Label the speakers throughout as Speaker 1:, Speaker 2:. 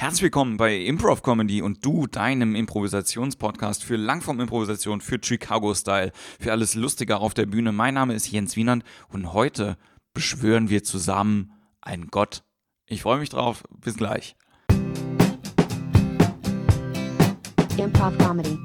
Speaker 1: Herzlich willkommen bei Improv Comedy und du, deinem Improvisationspodcast für Langform-Improvisation, für Chicago-Style, für alles Lustige auf der Bühne. Mein Name ist Jens Wienand und heute beschwören wir zusammen einen Gott. Ich freue mich drauf. Bis gleich. Improv Comedy.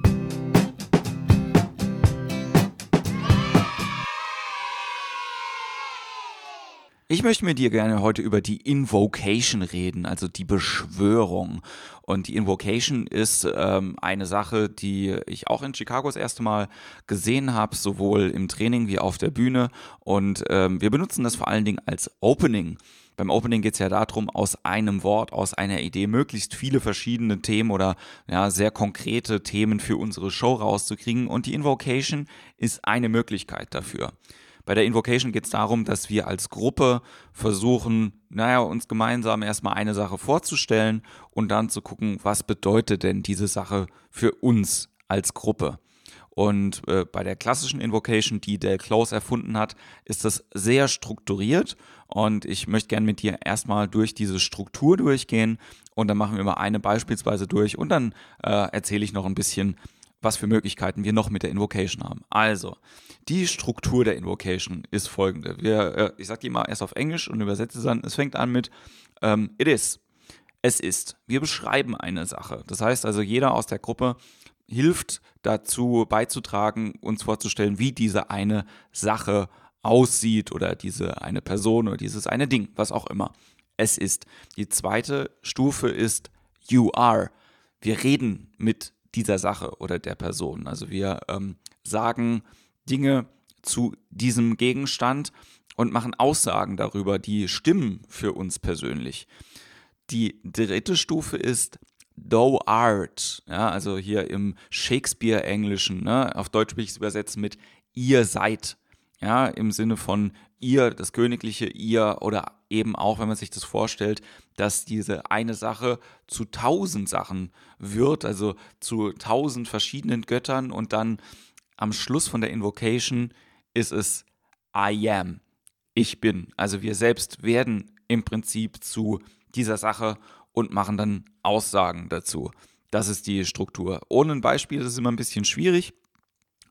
Speaker 1: Ich möchte mit dir gerne heute über die Invocation reden, also die Beschwörung. Und die Invocation ist ähm, eine Sache, die ich auch in Chicago das erste Mal gesehen habe, sowohl im Training wie auf der Bühne. Und ähm, wir benutzen das vor allen Dingen als Opening. Beim Opening geht es ja darum, aus einem Wort, aus einer Idee möglichst viele verschiedene Themen oder ja, sehr konkrete Themen für unsere Show rauszukriegen. Und die Invocation ist eine Möglichkeit dafür. Bei der Invocation geht es darum, dass wir als Gruppe versuchen, naja, uns gemeinsam erstmal eine Sache vorzustellen und dann zu gucken, was bedeutet denn diese Sache für uns als Gruppe. Und äh, bei der klassischen Invocation, die Del Close erfunden hat, ist das sehr strukturiert. Und ich möchte gerne mit dir erstmal durch diese Struktur durchgehen. Und dann machen wir mal eine beispielsweise durch. Und dann äh, erzähle ich noch ein bisschen, was für Möglichkeiten wir noch mit der Invocation haben. Also, die Struktur der Invocation ist folgende. Wir, äh, ich sage die mal erst auf Englisch und übersetze dann. Es fängt an mit ähm, It is. Es ist. Wir beschreiben eine Sache. Das heißt also, jeder aus der Gruppe hilft dazu beizutragen, uns vorzustellen, wie diese eine Sache aussieht oder diese eine Person oder dieses eine Ding, was auch immer. Es ist. Die zweite Stufe ist You are. Wir reden mit dieser Sache oder der Person. Also wir ähm, sagen Dinge zu diesem Gegenstand und machen Aussagen darüber, die stimmen für uns persönlich. Die dritte Stufe ist Thou art, ja, also hier im Shakespeare-Englischen, ne, auf Deutsch will ich es übersetzen mit ihr seid, ja, im Sinne von ihr, das königliche ihr oder eben auch, wenn man sich das vorstellt, dass diese eine Sache zu tausend Sachen wird, also zu tausend verschiedenen Göttern und dann am Schluss von der Invocation ist es I am, ich bin. Also wir selbst werden im Prinzip zu dieser Sache und machen dann Aussagen dazu. Das ist die Struktur. Ohne ein Beispiel ist es immer ein bisschen schwierig.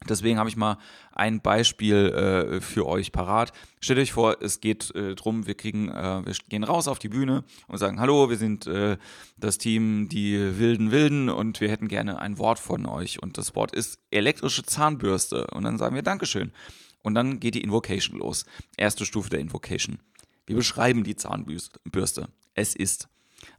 Speaker 1: Deswegen habe ich mal ein Beispiel äh, für euch parat. Stellt euch vor, es geht äh, drum, wir kriegen, äh, wir gehen raus auf die Bühne und sagen, hallo, wir sind äh, das Team die wilden Wilden und wir hätten gerne ein Wort von euch. Und das Wort ist elektrische Zahnbürste. Und dann sagen wir Dankeschön. Und dann geht die Invocation los. Erste Stufe der Invocation. Wir beschreiben die Zahnbürste. Es ist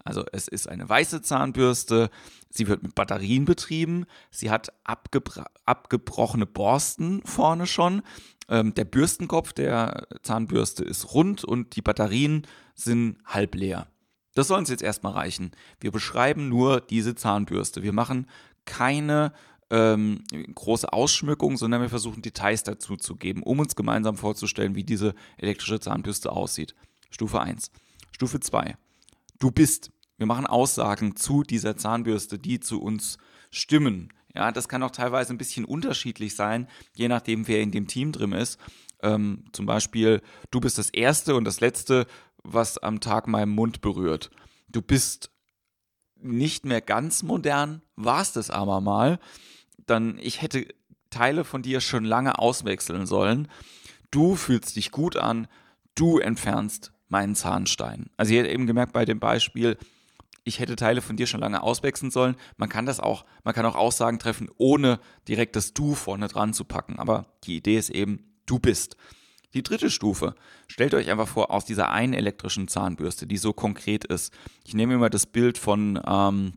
Speaker 1: also es ist eine weiße Zahnbürste, sie wird mit Batterien betrieben, sie hat abgebrochene Borsten vorne schon, ähm, der Bürstenkopf der Zahnbürste ist rund und die Batterien sind halb leer. Das soll uns jetzt erstmal reichen. Wir beschreiben nur diese Zahnbürste. Wir machen keine ähm, große Ausschmückung, sondern wir versuchen Details dazu zu geben, um uns gemeinsam vorzustellen, wie diese elektrische Zahnbürste aussieht. Stufe 1. Stufe 2 du bist. Wir machen Aussagen zu dieser Zahnbürste, die zu uns stimmen. Ja, das kann auch teilweise ein bisschen unterschiedlich sein, je nachdem, wer in dem Team drin ist. Ähm, zum Beispiel, du bist das Erste und das Letzte, was am Tag meinem Mund berührt. Du bist nicht mehr ganz modern, warst es aber mal. Dann, ich hätte Teile von dir schon lange auswechseln sollen. Du fühlst dich gut an, du entfernst meinen Zahnstein. Also ihr habt eben gemerkt bei dem Beispiel, ich hätte Teile von dir schon lange auswechseln sollen. Man kann das auch, man kann auch Aussagen treffen, ohne direkt das Du vorne dran zu packen. Aber die Idee ist eben, du bist. Die dritte Stufe, stellt euch einfach vor, aus dieser einen elektrischen Zahnbürste, die so konkret ist. Ich nehme immer das Bild von, ähm,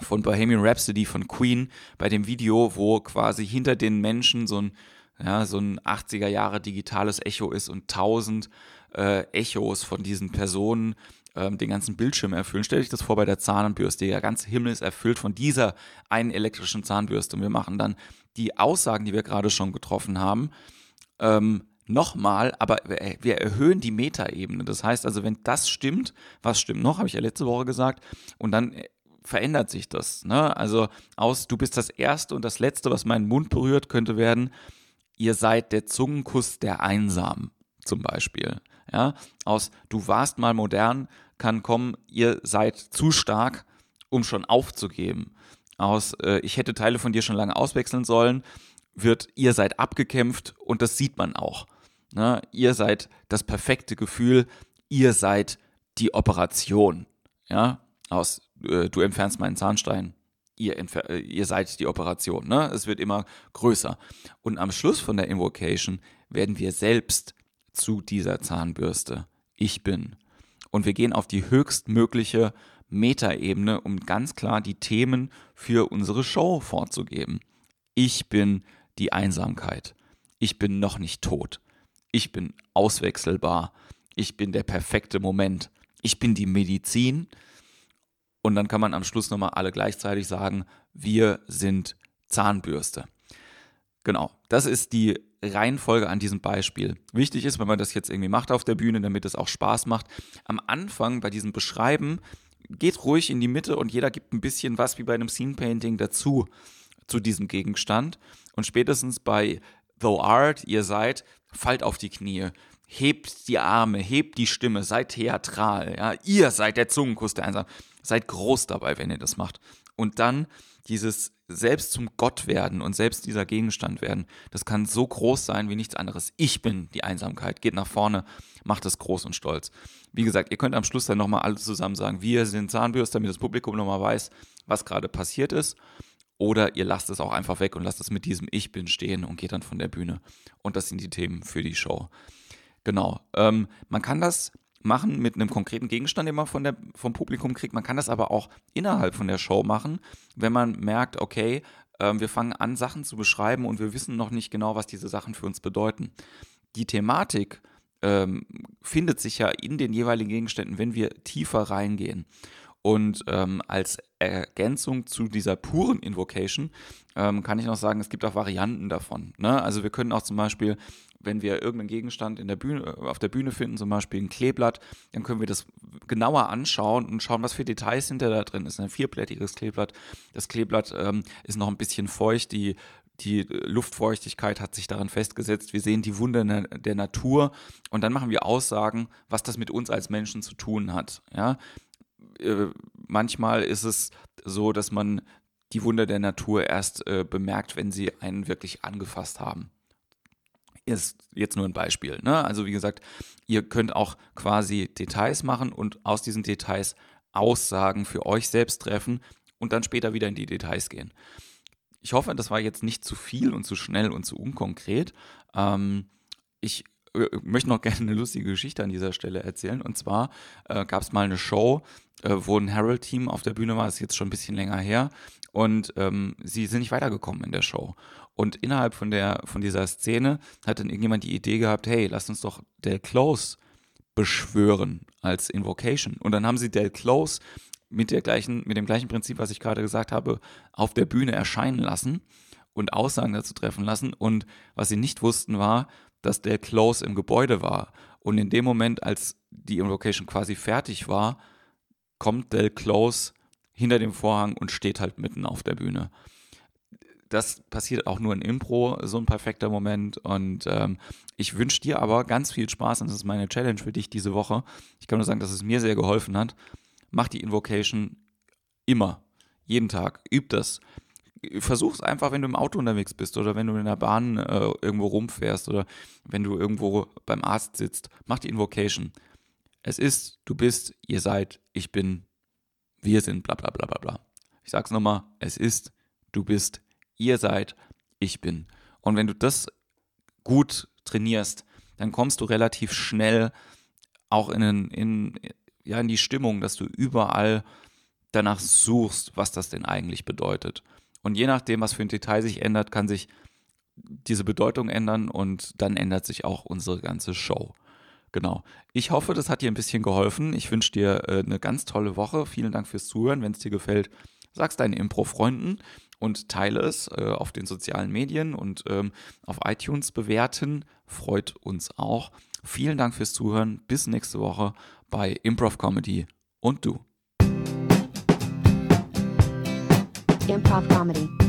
Speaker 1: von Bohemian Rhapsody von Queen bei dem Video, wo quasi hinter den Menschen so ein, ja, so ein 80er Jahre digitales Echo ist und tausend äh, Echos von diesen Personen ähm, den ganzen Bildschirm erfüllen. Stell dich das vor bei der Zahnbürste. Der ganze Himmel ist erfüllt von dieser einen elektrischen Zahnbürste. Und wir machen dann die Aussagen, die wir gerade schon getroffen haben, ähm, nochmal, aber wir erhöhen die Metaebene. Das heißt also, wenn das stimmt, was stimmt noch, habe ich ja letzte Woche gesagt, und dann äh, verändert sich das. Ne? Also aus, du bist das Erste und das Letzte, was meinen Mund berührt, könnte werden, ihr seid der Zungenkuss der Einsamen zum Beispiel. Ja, aus du warst mal modern kann kommen, ihr seid zu stark, um schon aufzugeben. Aus, äh, ich hätte Teile von dir schon lange auswechseln sollen, wird, ihr seid abgekämpft und das sieht man auch. Ne? Ihr seid das perfekte Gefühl, ihr seid die Operation. Ja, aus, äh, du entfernst meinen Zahnstein, ihr, äh, ihr seid die Operation. Ne? Es wird immer größer. Und am Schluss von der Invocation werden wir selbst zu dieser Zahnbürste. Ich bin. Und wir gehen auf die höchstmögliche Metaebene, um ganz klar die Themen für unsere Show vorzugeben. Ich bin die Einsamkeit. Ich bin noch nicht tot. Ich bin auswechselbar. Ich bin der perfekte Moment. Ich bin die Medizin. Und dann kann man am Schluss nochmal alle gleichzeitig sagen, wir sind Zahnbürste. Genau, das ist die Reihenfolge an diesem Beispiel. Wichtig ist, wenn man das jetzt irgendwie macht auf der Bühne, damit es auch Spaß macht, am Anfang bei diesem Beschreiben geht ruhig in die Mitte und jeder gibt ein bisschen was wie bei einem Scene Painting dazu zu diesem Gegenstand. Und spätestens bei Though Art, ihr seid, fallt auf die Knie, hebt die Arme, hebt die Stimme, seid theatral, ja, ihr seid der Zungenkuss der Einsam. Seid groß dabei, wenn ihr das macht. Und dann dieses selbst zum Gott werden und selbst dieser Gegenstand werden, das kann so groß sein wie nichts anderes. Ich bin die Einsamkeit. Geht nach vorne, macht es groß und stolz. Wie gesagt, ihr könnt am Schluss dann nochmal alle zusammen sagen, wir sind Zahnbürste, damit das Publikum nochmal weiß, was gerade passiert ist. Oder ihr lasst es auch einfach weg und lasst es mit diesem Ich bin stehen und geht dann von der Bühne. Und das sind die Themen für die Show. Genau. Ähm, man kann das machen mit einem konkreten Gegenstand, den man von der, vom Publikum kriegt. Man kann das aber auch innerhalb von der Show machen, wenn man merkt, okay, ähm, wir fangen an, Sachen zu beschreiben und wir wissen noch nicht genau, was diese Sachen für uns bedeuten. Die Thematik ähm, findet sich ja in den jeweiligen Gegenständen, wenn wir tiefer reingehen. Und ähm, als Ergänzung zu dieser puren Invocation ähm, kann ich noch sagen, es gibt auch Varianten davon. Ne? Also wir können auch zum Beispiel wenn wir irgendeinen Gegenstand in der Bühne, äh, auf der Bühne finden, zum Beispiel ein Kleeblatt, dann können wir das genauer anschauen und schauen, was für Details hinter da drin ist. Ein vierblättiges Kleeblatt. Das Kleeblatt ähm, ist noch ein bisschen feucht, die die Luftfeuchtigkeit hat sich daran festgesetzt. Wir sehen die Wunder der Natur und dann machen wir Aussagen, was das mit uns als Menschen zu tun hat. Ja? Äh, manchmal ist es so, dass man die Wunder der Natur erst äh, bemerkt, wenn sie einen wirklich angefasst haben ist jetzt nur ein Beispiel. Ne? Also wie gesagt, ihr könnt auch quasi Details machen und aus diesen Details Aussagen für euch selbst treffen und dann später wieder in die Details gehen. Ich hoffe, das war jetzt nicht zu viel und zu schnell und zu unkonkret. Ähm, ich äh, möchte noch gerne eine lustige Geschichte an dieser Stelle erzählen. Und zwar äh, gab es mal eine Show, äh, wo ein Herald-Team auf der Bühne war, ist jetzt schon ein bisschen länger her. Und ähm, sie sind nicht weitergekommen in der Show. Und innerhalb von, der, von dieser Szene hat dann irgendjemand die Idee gehabt, hey, lass uns doch Del Close beschwören als Invocation. Und dann haben sie Del Close mit, der gleichen, mit dem gleichen Prinzip, was ich gerade gesagt habe, auf der Bühne erscheinen lassen und Aussagen dazu treffen lassen. Und was sie nicht wussten, war, dass Del Close im Gebäude war. Und in dem Moment, als die Invocation quasi fertig war, kommt Del Close hinter dem Vorhang und steht halt mitten auf der Bühne das passiert auch nur in Impro, so ein perfekter Moment. Und ähm, ich wünsche dir aber ganz viel Spaß und das ist meine Challenge für dich diese Woche. Ich kann nur sagen, dass es mir sehr geholfen hat. Mach die Invocation immer, jeden Tag. Üb das. Versuch es einfach, wenn du im Auto unterwegs bist oder wenn du in der Bahn äh, irgendwo rumfährst oder wenn du irgendwo beim Arzt sitzt. Mach die Invocation. Es ist, du bist, ihr seid, ich bin, wir sind, bla bla bla bla bla. Ich sag's nochmal, es ist, du bist, ihr seid, ich bin. Und wenn du das gut trainierst, dann kommst du relativ schnell auch in, in, ja, in die Stimmung, dass du überall danach suchst, was das denn eigentlich bedeutet. Und je nachdem, was für ein Detail sich ändert, kann sich diese Bedeutung ändern und dann ändert sich auch unsere ganze Show. Genau. Ich hoffe, das hat dir ein bisschen geholfen. Ich wünsche dir äh, eine ganz tolle Woche. Vielen Dank fürs Zuhören. Wenn es dir gefällt, sag's deinen Impro-Freunden und teile es äh, auf den sozialen Medien und ähm, auf iTunes bewerten. Freut uns auch. Vielen Dank fürs Zuhören. Bis nächste Woche bei Improv Comedy und du. Improv Comedy.